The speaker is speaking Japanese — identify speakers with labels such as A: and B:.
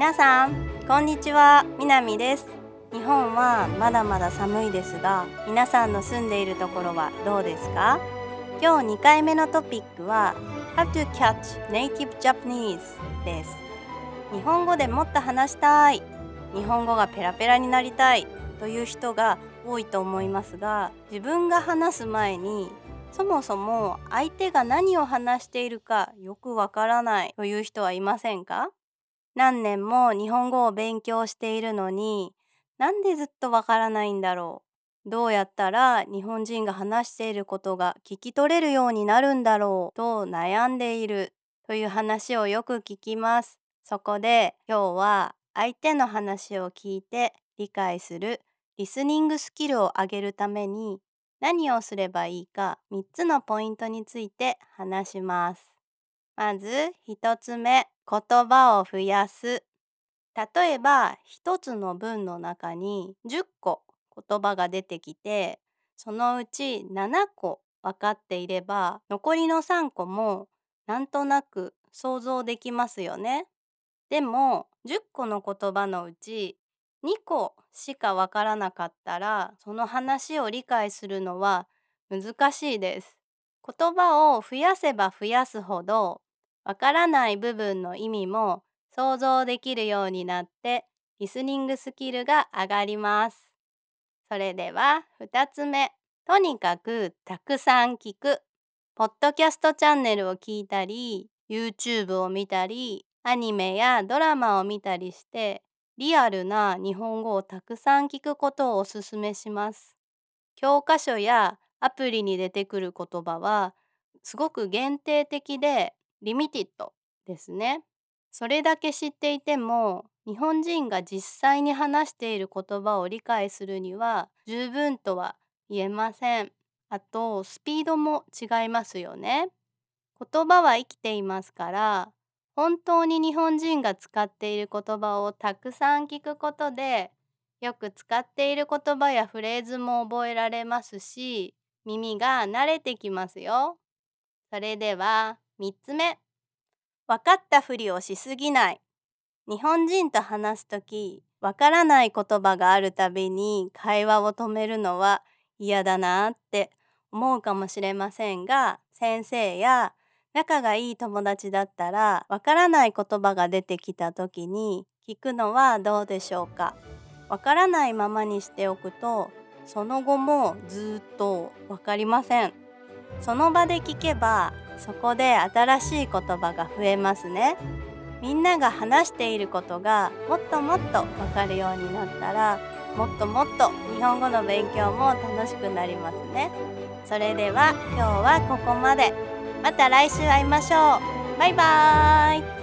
A: 皆さんこんにちは。みなみです。日本はまだまだ寒いですが皆さんの住んでいるところはどうですか？今日2回目のトピックは How to catch native Japanese です。日本語でもっと話したい。日本語がペラペラになりたい。という人が多いと思いますが自分が話す前にそもそも相手が何を話しているかよくわからないという人はいませんか？何年も日本語を勉強しているのになんでずっとわからないんだろうどうやったら日本人が話していることが聞き取れるようになるんだろうと悩んでいるという話をよく聞きます。そこで今日は相手の話を聞いて理解するリスニングスキルを上げるために何をすればいいか3つのポイントについて話します。まず1つ目、言葉を増やす。例えば1つの文の中に10個言葉が出てきて、そのうち7個分かっていれば残りの3個もなんとなく想像できますよね。でも10個の言葉のうち2個しかわからなかったらその話を理解するのは難しいです。言葉を増やせば増やすほどわからない部分の意味も想像できるようになってリスニングスキルが上がります。それでは2つ目。とにかくたくさん聞く。ポッドキャストチャンネルを聞いたり YouTube を見たりアニメやドラマを見たりしてリアルな日本語をたくさん聞くことをおすすめします。教科書やアプリに出てくる言葉はすごく限定的でリミティッドですね。それだけ知っていても日本人が実際に話している言葉を理解するには十分とは言えません。あとスピードも違いますよね。言葉は生きていますから本当に日本人が使っている言葉をたくさん聞くことでよく使っている言葉やフレーズも覚えられますし耳が慣れてきますよ。それでは3つ目。分かったふりをしすぎない。日本人と話すときわからない言葉があるたびに会話を止めるのは嫌だなって思うかもしれませんが先生や仲がいい友達だったらわからない言葉が出てきた時に聞くのはどうでしょうか。わからないままにしておくとその後もずっとわかりません。その場で聞けばそこで新しい言葉が増えますね。みんなが話していることがもっともっとわかるようになったらもっともっと日本語の勉強も楽しくなりますね。それでは今日はここまで。また来週会いましょう。バイバーイ。